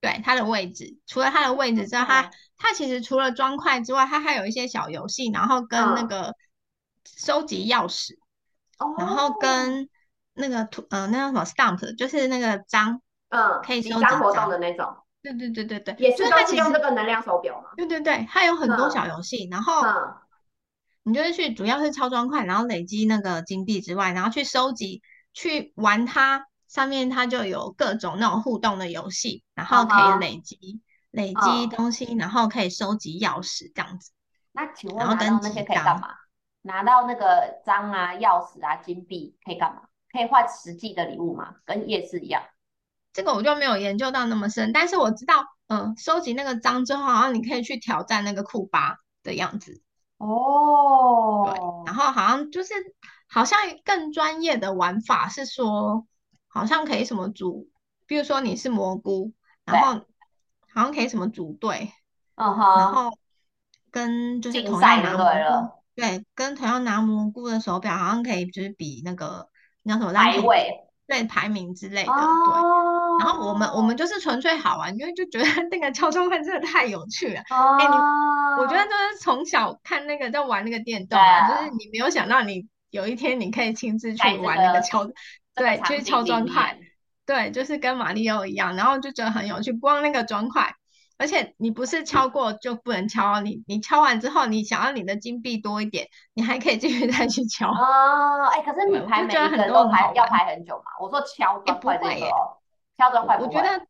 Speaker 2: 对，它的位置，除了它的位置之外，它它其实除了砖块之外，它还有一些小游戏，然后跟那个。收集钥匙，哦，然后跟那个图，呃，那叫什么 stamp，就是那个章，嗯，可以收集章
Speaker 1: 活动的那种。
Speaker 2: 对对对对对，
Speaker 1: 也是它其实用这个能量手表嘛。
Speaker 2: 对对对，它有很多小游戏，嗯、然后，嗯、你就是去，主要是超砖块，然后累积那个金币之外，然后去收集，去玩它，上面它就有各种那种互动的游戏，然后可以累积、嗯、累积东西，嗯、然后可以收集钥匙这样子。
Speaker 1: 那请问，然后跟那些可以干嘛？拿到那个章啊、钥匙啊、金币可以干嘛？可以换实际的礼物吗？跟夜市一样？
Speaker 2: 这个我就没有研究到那么深，但是我知道，嗯，收集那个章之后，好像你可以去挑战那个库巴的样子。哦，对，然后好像就是好像更专业的玩法是说，好像可以什么组，比如说你是蘑菇，然后好像可以什么组队，嗯哼，然后跟就是同样拿蘑菇。对，跟同样拿蘑菇的手表，好像可以就是比那个那叫什么排位，对，排名之类的。哦、对，然后我们我们就是纯粹好玩，因为就觉得那个敲钟会真的太有趣了。哦、欸，你我觉得就是从小看那个在玩那个电动，啊，就是你没有想到你有一天你可以亲自去玩那个敲，这个、对，去敲砖块，对，就是跟马里奥一样，然后就觉得很有趣，光那个砖块。而且你不是敲过就不能敲，你你敲完之后，你想要你的金币多一点，你还可以继续再去敲。
Speaker 1: 哦，哎、欸，可是你排每一个都排要排很久嘛？我说敲砖块这个，敲砖块。我觉得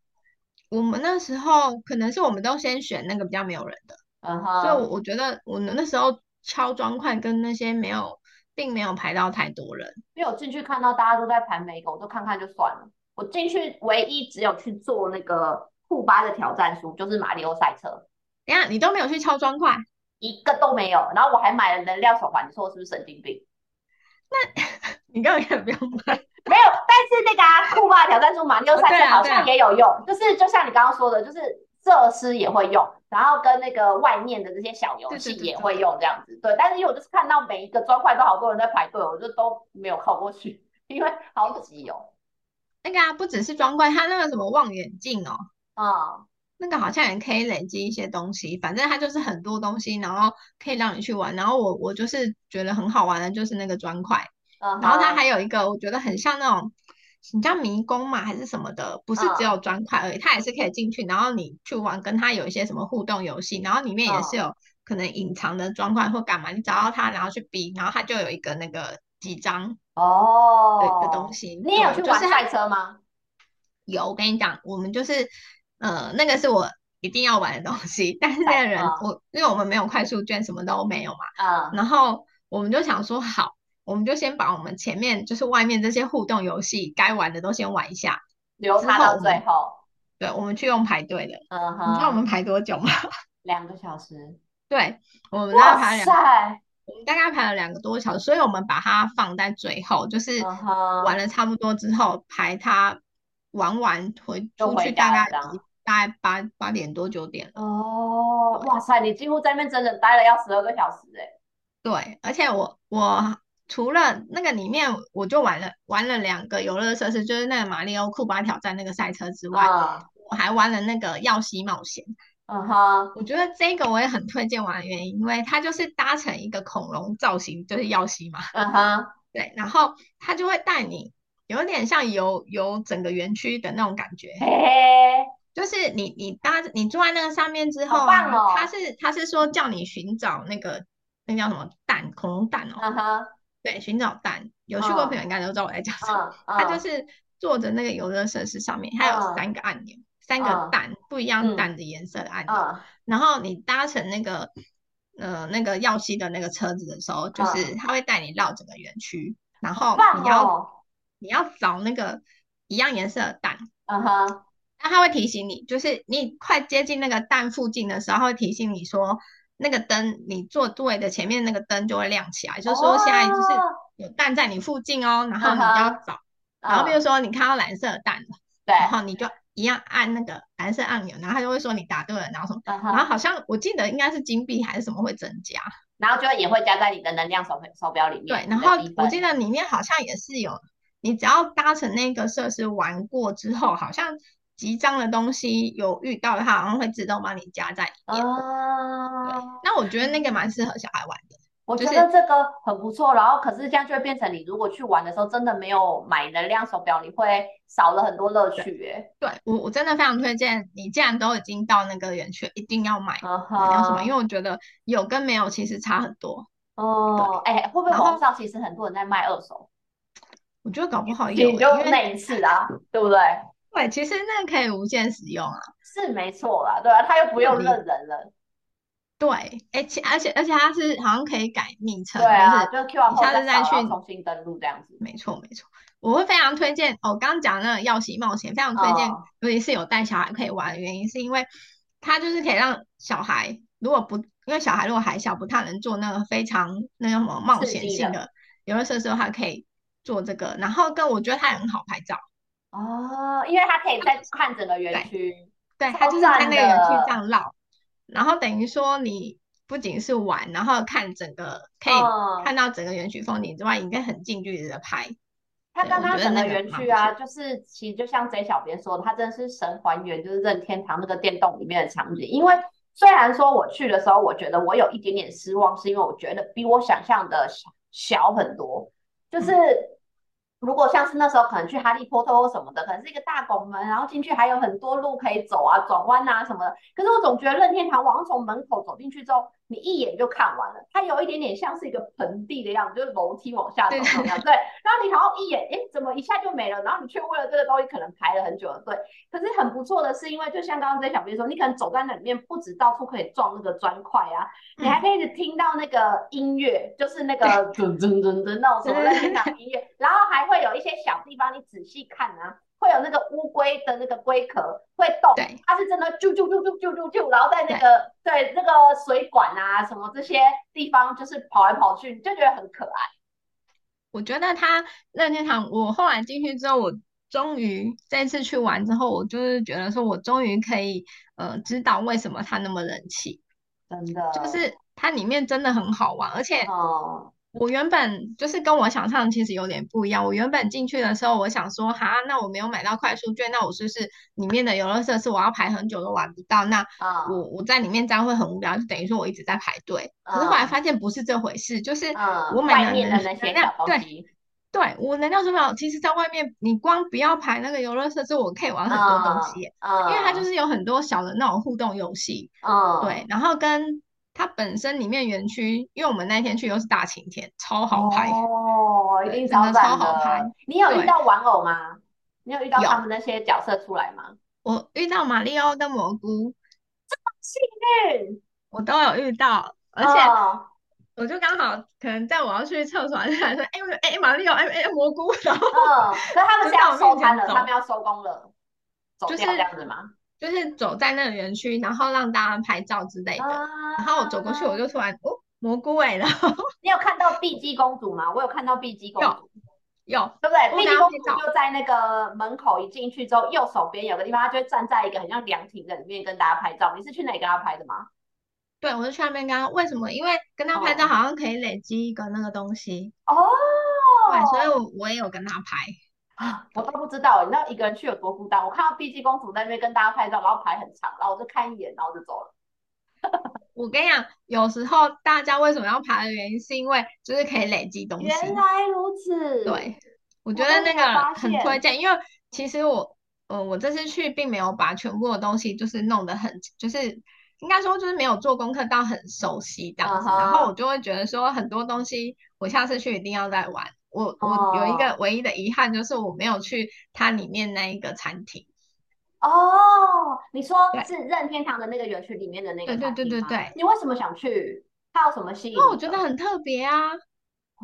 Speaker 2: 我们那时候可能是我们都先选那个比较没有人的，嗯哼。所以我觉得我们那时候敲砖块跟那些没有，并没有排到太多人。
Speaker 1: 因为我进去看到大家都在排每一个，我都看看就算了。我进去唯一只有去做那个。库巴的挑战书就是马里奥赛车。
Speaker 2: 等下你都没有去敲砖块，
Speaker 1: 一个都没有。然后我还买了能量手环，你说我是不是神经病？
Speaker 2: 那 [LAUGHS] 你根本可以不用买。[LAUGHS]
Speaker 1: 没有，但是那个啊，酷巴挑战书马里奥赛车好像也有用，哦啊啊、就是就像你刚刚说的，就是设施也会用，然后跟那个外面的这些小游戏也会用这样子。对，但是因为我就是看到每一个砖块都好多人在排队，我就都没有靠过去，因为好挤哦。
Speaker 2: 那个啊，不只是砖块，它那个什么望远镜哦，
Speaker 1: 啊、嗯，
Speaker 2: 那个好像也可以累积一些东西，反正它就是很多东西，然后可以让你去玩。然后我我就是觉得很好玩的，就是那个砖块。然后它还有一个，我觉得很像那种，你叫迷宫嘛，还是什么的？不是只有砖块而已，它也是可以进去，然后你去玩，跟它有一些什么互动游戏，然后里面也是有可能隐藏的砖块或干嘛，你找到它，然后去比，然后它就有一个那个几张
Speaker 1: 哦
Speaker 2: 对的东西。
Speaker 1: 你也有去玩赛车吗？
Speaker 2: 有，我跟你讲，我们就是呃，那个是我一定要玩的东西，但是那个人我因为我们没有快速券，什么都没有嘛，
Speaker 1: 嗯，
Speaker 2: 然后我们就想说好。我们就先把我们前面就是外面这些互动游戏该玩的都先玩一下，
Speaker 1: 留它到最后。
Speaker 2: 对，我们去用排队的。
Speaker 1: 嗯哼。
Speaker 2: 你知道我们排多久吗？[LAUGHS]
Speaker 1: 两个小时。
Speaker 2: 对，我们大概排了
Speaker 1: 两。
Speaker 2: 我们大概排了两个多小时，所以我们把它放在最后，就是玩了差不多之后排它玩完回出去大概大概八八点多九点了。
Speaker 1: 哦，哇塞，你几乎在那边整整待了要十二个小时哎。
Speaker 2: 对，而且我我。除了那个里面，我就玩了玩了两个游乐设施，就是那个马里奥库巴挑战那个赛车之外，uh, 我还玩了那个耀西冒险。
Speaker 1: 嗯哼，
Speaker 2: 我觉得这个我也很推荐玩的原因，因为它就是搭成一个恐龙造型，就是耀西嘛。
Speaker 1: 嗯哼，
Speaker 2: 对，然后它就会带你，有点像游游整个园区的那种感觉。
Speaker 1: 嘿嘿，
Speaker 2: 就是你你搭你坐在那个上面之后啊，哦，它是它是说叫你寻找那个那叫什么蛋，恐龙蛋哦。
Speaker 1: 嗯哼。
Speaker 2: 对，寻找蛋，有去过朋友应该都知道我在讲什么。
Speaker 1: 嗯、
Speaker 2: 它就是坐着那个游乐设施上面，它、嗯、有三个按钮，嗯、三个蛋、嗯、不一样蛋的颜色的按钮。嗯、然后你搭乘那个呃那个耀西的那个车子的时候，就是它会带你绕整个园区，然后你要、哦、你要找那个一样颜色的蛋。
Speaker 1: 嗯哼，
Speaker 2: 那它会提醒你，就是你快接近那个蛋附近的时候，它会提醒你说。那个灯，你坐座位的前面那个灯就会亮起来，就是说现在就是有蛋在你附近哦，然后你就要找，然后比如说你看到蓝色的蛋了，
Speaker 1: 对，
Speaker 2: 然后你就一样按那个蓝色按钮，然后他就会说你答对了，然后什么，然后好像我记得应该是金币还是什么会增加，
Speaker 1: 然后就也会加在你的能量手手表里面。
Speaker 2: 对，然后我记得里面好像也是有，你只要搭乘那个设施玩过之后，好像。集章的东西有遇到的话，好像会自动帮你加在里面。
Speaker 1: 啊，
Speaker 2: 对，那我觉得那个蛮适合小孩玩的。
Speaker 1: 我觉得这个很不错，然后可是这样就会变成你如果去玩的时候，真的没有买能量手表，你会少了很多乐趣耶。
Speaker 2: 对，我我真的非常推荐你，既然都已经到那个园区，一定要买能量手表，因为我觉得有跟没有其实差很多。
Speaker 1: 哦，哎，会不会网上其实很多人在卖二手？
Speaker 2: 我觉得搞不好有，
Speaker 1: 你就那一次啊，对不对？
Speaker 2: 对，其实那可以无限使用啊，
Speaker 1: 是没错啦，对啊，他又不用认人了。
Speaker 2: 对，而且而且而且他是好像可以改昵称，
Speaker 1: 对啊，
Speaker 2: 就
Speaker 1: 是 QR
Speaker 2: 下次再去
Speaker 1: 重新登录这样子。
Speaker 2: 没错没错，我会非常推荐。我刚刚讲那个药洗冒险，非常推荐，尤其是有带小孩可以玩的原因，是因为它就是可以让小孩，如果不因为小孩如果还小，不太能做那个非常那个什么冒险性的游乐设施的话，可以做这个。然后跟我觉得它也很好拍照。
Speaker 1: 哦，因为它可以在看整个园区，
Speaker 2: 对，它就是在那个园区这样绕，然后等于说你不仅是玩，然后看整个可以看到整个园区风景之外，应该很近距离的拍。
Speaker 1: 它刚刚整个园区啊，就是其实就像 J 小编说的，它真的是神还原，就是任天堂那个电动里面的场景。因为虽然说我去的时候，我觉得我有一点点失望，是因为我觉得比我想象的小小很多，就是。嗯如果像是那时候可能去哈利波特或什么的，可能是一个大拱门，然后进去还有很多路可以走啊，转弯啊什么的。可是我总觉得任天堂好像从门口走进去之后，你一眼就看完了，它有一点点像是一个盆地的样子，就是楼梯往下走那样。[LAUGHS] 对，然后你好像一眼，诶，怎么一下就没了？然后你却为了这个东西可能排了很久的队。可是很不错的是，因为就像刚刚这小编说，你可能走在那里面，不止到处可以撞那个砖块啊，你还可以听到那个音乐，就是那个 [LAUGHS] 噔噔噔噔那种什么任天堂音乐，然后还会有一些小地方，你仔细看啊。会有那个乌龟的那个龟壳会动，对，它是真的啾啾啾啾啾啾啾，然后在那个对，对那个水管啊什么这些地方就是跑来跑去，就觉得很可爱。
Speaker 2: 我觉得它任天堂，我后来进去之后，我终于这次去玩之后，我就是觉得说，我终于可以呃知道为什么它那么人气，
Speaker 1: 真的，
Speaker 2: 就是它里面真的很好玩，而且。
Speaker 1: 哦
Speaker 2: 我原本就是跟我想象的其实有点不一样。我原本进去的时候，我想说，哈，那我没有买到快速券，那我是不是里面的游乐设施我要排很久都玩不到？那我、uh, 我在里面这样会很无聊，就等于说我一直在排队。Uh, 可是后来发现不是这回事，就是我买的能量，uh, 的那些对对，我能量手表其实在外面，你光不要排那个游乐设施，我可以玩很多东西，uh, uh, 因为它就是有很多小的那种互动游戏。嗯，uh, 对，然后跟。它本身里面园区，因为我们那天去又是大晴天，超好拍
Speaker 1: 哦，一定超超好拍。你有遇到玩偶吗？你有遇到他们那些角色出来吗？
Speaker 2: 我遇到马里奥跟蘑菇，
Speaker 1: 这么幸运，
Speaker 2: 我都有遇到，而且我就刚好可能在我要去厕所，就来说，哎哎马里奥，哎哎蘑菇，然后
Speaker 1: 嗯，可是他们是要收摊了，他们要收工了，走掉这样子吗？
Speaker 2: 就是走在那个园区，然后让大家拍照之类的。啊、然后我走过去，我就突然哦，蘑菇哎，然 [LAUGHS] 后
Speaker 1: 你有看到碧姬公主吗？我有看到碧姬公主，
Speaker 2: 有，有
Speaker 1: 对不对？碧姬公主就在那个门口一进去之后，右手边有个地方，她就会站在一个很像凉亭的里面跟大家拍照。你是去哪里跟她拍的吗？
Speaker 2: 对，我是去那边跟她。为什么？因为跟她拍照好像可以累积一个那个东西
Speaker 1: 哦。
Speaker 2: 对，所以我我也有跟她拍。
Speaker 1: 啊，我都不知道，你知道一个人去有多孤单？我看到碧姬公主在那边跟大家拍照，然后排很长，然后我就看一眼，然后就走了。[LAUGHS]
Speaker 2: 我跟你讲，有时候大家为什么要排的原因，是因为就是可以累积东西。
Speaker 1: 原来如此。
Speaker 2: 对，我觉得那个很推荐，因为其实我，呃，我这次去并没有把全部的东西就是弄得很，就是应该说就是没有做功课到很熟悉这样子，uh huh. 然后我就会觉得说很多东西我下次去一定要再玩。我我有一个唯一的遗憾，就是我没有去它里面那一个餐厅。
Speaker 1: 哦，你说是任天堂的那个园区里面的那个餐？
Speaker 2: 对对对对对。
Speaker 1: 你为什么想去？它有什么吸引？
Speaker 2: 因为我觉得很特别啊。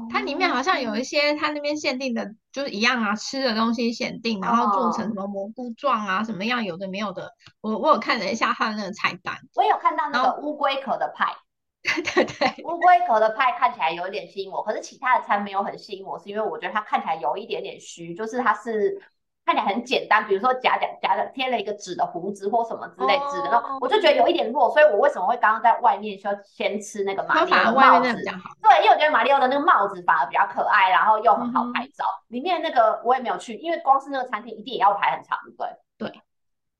Speaker 2: 它里面好像有一些它那边限定的，就是一样啊，吃的东西限定，然后做成什么蘑菇状啊，什么样有的没有的。我我有看了一下它的那个菜单，
Speaker 1: 我有看到那个乌龟壳的派。
Speaker 2: 对 [LAUGHS] 对对，
Speaker 1: 乌龟壳的派看起来有一点吸引我，可是其他的餐没有很吸引我，是因为我觉得它看起来有一点点虚，就是它是看起来很简单，比如说夹夹夹的贴了一个纸的胡子或什么之类纸的，那、哦、我就觉得有一点弱，所以我为什么会刚刚在外面需要先吃那个马里奥的帽子？对，因为我觉得马里奥的那个帽子反而比较可爱，然后又很好拍照。嗯、里面那个我也没有去，因为光是那个餐厅一定也要排很长，对
Speaker 2: 对，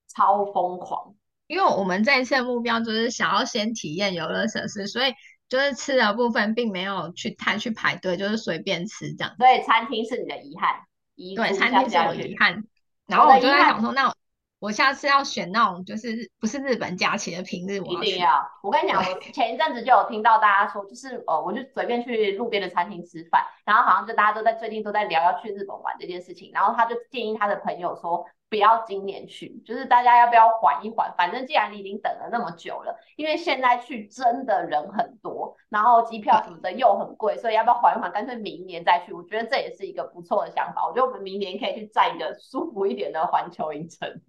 Speaker 1: 超疯狂。
Speaker 2: 因为我们这一次的目标就是想要先体验游乐设施，所以就是吃的部分并没有去太去排队，就是随便吃这样。
Speaker 1: 所以餐厅是你的遗憾，遗
Speaker 2: 对，餐厅是我遗憾。然后我就在想说，那我下次要选那种就是不是日本假期的平日，我
Speaker 1: 一定要。我跟你讲，我前一阵子就有听到大家说，就是呃，我就随便去路边的餐厅吃饭，然后好像就大家都在最近都在聊要去日本玩这件事情，然后他就建议他的朋友说。不要今年去，就是大家要不要缓一缓？反正既然你已经等了那么久了，因为现在去真的人很多，然后机票什么的又很贵，所以要不要缓一缓？干脆明年再去。我觉得这也是一个不错的想法。我觉得我们明年可以去占一个舒服一点的环球影城。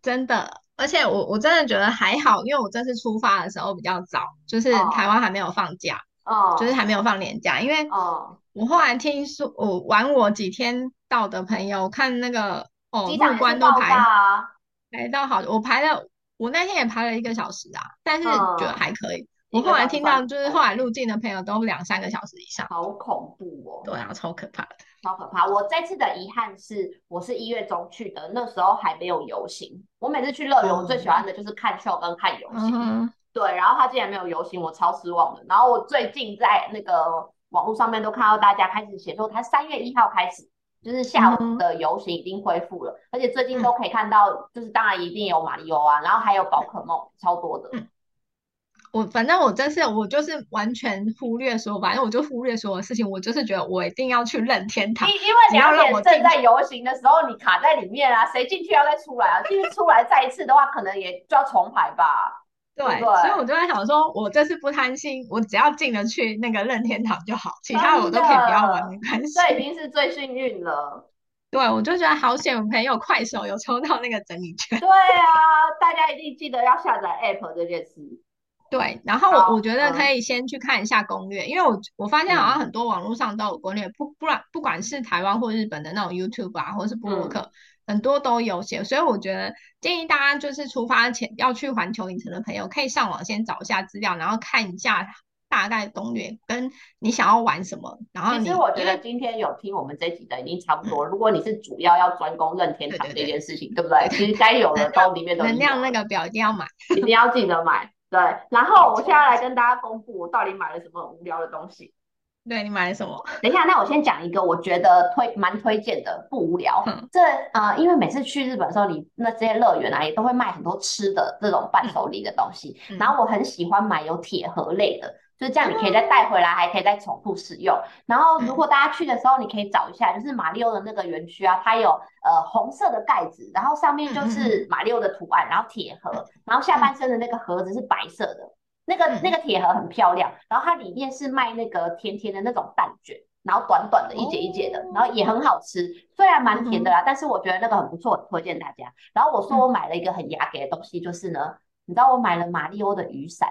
Speaker 2: 真的，而且我我真的觉得还好，因为我这次出发的时候比较早，就是台湾还没有放假，哦，就是还没有放年假。因为哦，我后来听说我玩我几天到的朋友看那个。哦，入关都排排到好，我排了，我那天也排了一个小时啊，但是觉得还可以。嗯、我后来听到就是后来入境的朋友都两三个小时以上，
Speaker 1: 好恐怖哦！
Speaker 2: 对啊，超可怕的，
Speaker 1: 超可怕。我这次的遗憾是，我是一月中去的，那时候还没有游行。我每次去乐园，我最喜欢的就是看秀跟看游行。嗯、对，然后他竟然没有游行，我超失望的。然后我最近在那个网络上面都看到大家开始写说，他三月一号开始。就是下午的游行已经恢复了，嗯、而且最近都可以看到，就是当然一定有马里奥啊，然后还有宝可梦，超多的。嗯，
Speaker 2: 我反正我真是我就是完全忽略说，反正我就忽略所有事情，我就是觉得我一定要去任天堂。因因为
Speaker 1: 两点正在游行的时候，你卡在里面啊，谁进去要再出来啊？进去出来再一次的话，可能也就要重排吧。
Speaker 2: 对，所以我就在想说，我这次不贪心，我只要进得去那个任天堂就好，其他我都可以不要玩，没关系。
Speaker 1: 这已经是最幸运了。
Speaker 2: 对，我就觉得好险，我朋友快手有抽到那个整理券。
Speaker 1: 对啊，大家一定记得要下载 App 这件事。
Speaker 2: 对，然后我我觉得可以先去看一下攻略，嗯、因为我我发现好像很多网络上都有攻略，不不然不管是台湾或日本的那种 YouTube 啊，或是部落客，嗯、很多都有写，所以我觉得建议大家就是出发前要去环球影城的朋友，可以上网先找一下资料，然后看一下大概攻略跟你想要玩什么。然后
Speaker 1: 其实我觉得今天有听我们这集的已经差不多，嗯、如果你是主要要专攻任天堂这件事情，对，不对？其实该有的都里面都有。
Speaker 2: 能量那个表一定要买，
Speaker 1: 一定要记得买。对，然后我现在来跟大家公布我到底买了什么无聊的东西。
Speaker 2: 对，你买了什么？[LAUGHS]
Speaker 1: 等一下，那我先讲一个我觉得推蛮推荐的，不无聊。嗯、这呃，因为每次去日本的时候，你那这些乐园啊也都会卖很多吃的这种伴手礼的东西，嗯、然后我很喜欢买有铁盒类的。就是这样，你可以再带回来，还可以再重复使用。然后，如果大家去的时候，你可以找一下，就是马里奥的那个园区啊，它有呃红色的盖子，然后上面就是马里奥的图案，然后铁盒，然后下半身的那个盒子是白色的，那个那个铁盒很漂亮。然后它里面是卖那个甜甜的那种蛋卷，然后短短的一节一节的，然后也很好吃，虽然蛮甜的啦，但是我觉得那个很不错，推荐大家。然后我说我买了一个很雅给的东西，就是呢，你知道我买了马里欧的雨伞。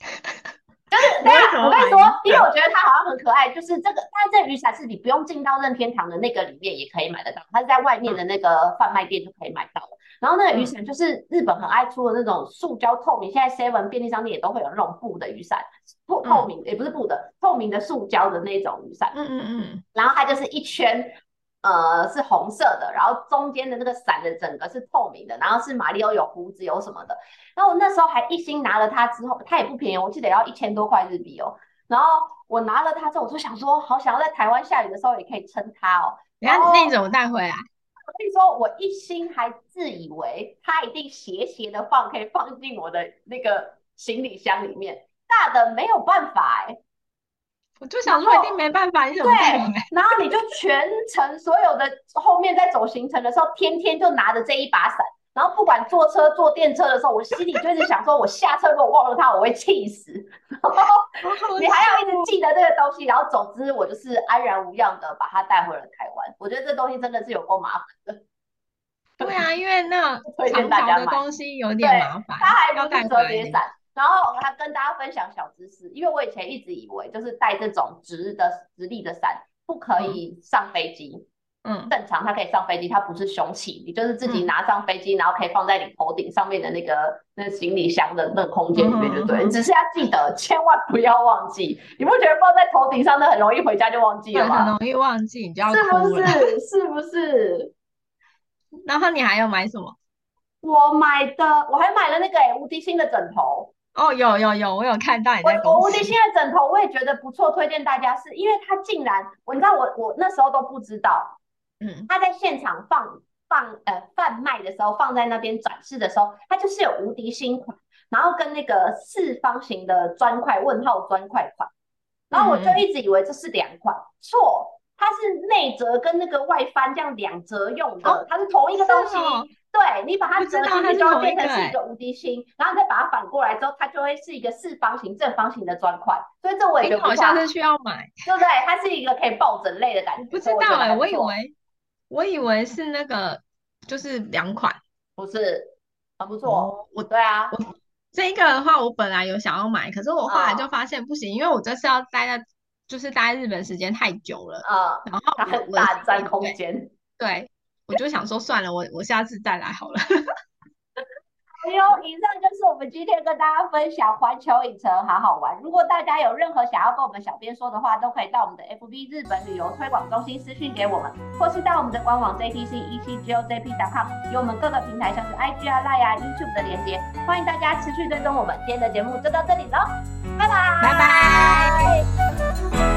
Speaker 1: [LAUGHS] 就是，对啊，我跟你说，因为我觉得它好像很可爱，就是这个，但是这雨伞是你不用进到任天堂的那个里面也可以买得到，它是在外面的那个贩卖店就可以买到了。然后那个雨伞就是日本很爱出的那种塑胶透明，现在 Seven 便利商店也都会有那种布的雨伞，透透明也不是布的，透明的塑胶的那种雨伞。嗯嗯嗯。然后它就是一圈。呃，是红色的，然后中间的那个伞的整个是透明的，然后是马里奥有胡子有什么的。然后我那时候还一心拿了它之后，它也不便宜，我记得要一千多块日币哦。然后我拿了它之后，我就想说，好想要在台湾下雨的时候也可以撑它哦。
Speaker 2: 然后那你怎么带回来，
Speaker 1: 我跟你说，我一心还自以为它一定斜斜的放，可以放进我的那个行李箱里面，大的没有办法哎。
Speaker 2: 我就想说，一定没办法，你怎么对？[LAUGHS]
Speaker 1: 然后你就全程所有的后面在走行程的时候，天天就拿着这一把伞，然后不管坐车坐电车的时候，我心里就是想说，我下车如果忘了它，我会气死。你还要一直记得这个东西，然后总之我就是安然无恙的把它带回了台湾。我觉得这东西真的是有够麻烦的。
Speaker 2: 对啊，[LAUGHS] 因为那长条的东西有点麻烦，
Speaker 1: 它还不是折叠伞。然后我还跟大家分享小知识，因为我以前一直以为就是带这种直的直立的伞不可以上飞机。嗯，正常它可以上飞机，它不是凶器，你就是自己拿上飞机，嗯、然后可以放在你头顶上面的那个那行李箱的那个空间里面，就对。嗯、你只是要记得，千万不要忘记。你不觉得放在头顶上那很容易回家就忘记了吗？
Speaker 2: 很容易忘记，你就要。
Speaker 1: 是不是？是不是？[LAUGHS]
Speaker 2: 然后你还要买什么？
Speaker 1: 我买的，我还买了那个、欸、无敌星的枕头。
Speaker 2: 哦，有有有，我有看到你在
Speaker 1: 我我无敌星的枕头，我也觉得不错，推荐大家是因为它竟然，我你知道我我那时候都不知道，嗯，他在现场放放呃贩卖的时候，放在那边展示的时候，它就是有无敌星款，然后跟那个四方形的砖块问号砖块款，然后我就一直以为这是两款，错，它是内折跟那个外翻这样两折用的，哦、它是同一个东西。对，你把它折进去，就会变成是一个无敌星，然后再把它反过来之后，它就会是一个四方形、正方形的砖块。所以这我也觉得
Speaker 2: 好像是需要买，
Speaker 1: 对不对？它是一个可以抱枕类的感觉。
Speaker 2: 不知道哎、欸，我以为我以为是那个就是两款，
Speaker 1: 不是很不错。哦、我对啊，我
Speaker 2: 这一个的话，我本来有想要买，可是我后来就发现不行，哦、因为我这次要待在就是待在日本时间太久了，
Speaker 1: 啊、嗯，然后它很大占空间，
Speaker 2: 对。我就想说算了，我我下次再来好了。[LAUGHS]
Speaker 1: 哎呦，以上就是我们今天跟大家分享环球影城好好玩。如果大家有任何想要跟我们小编说的话，都可以到我们的 FB 日本旅游推广中心私讯给我们，或是到我们的官网 JTC ECGOJP.com，有我们各个平台像是 IG 啊、Line 啊、YouTube 的连接，欢迎大家持续追踪我们。今天的节目就到这里喽，拜拜，
Speaker 2: 拜拜。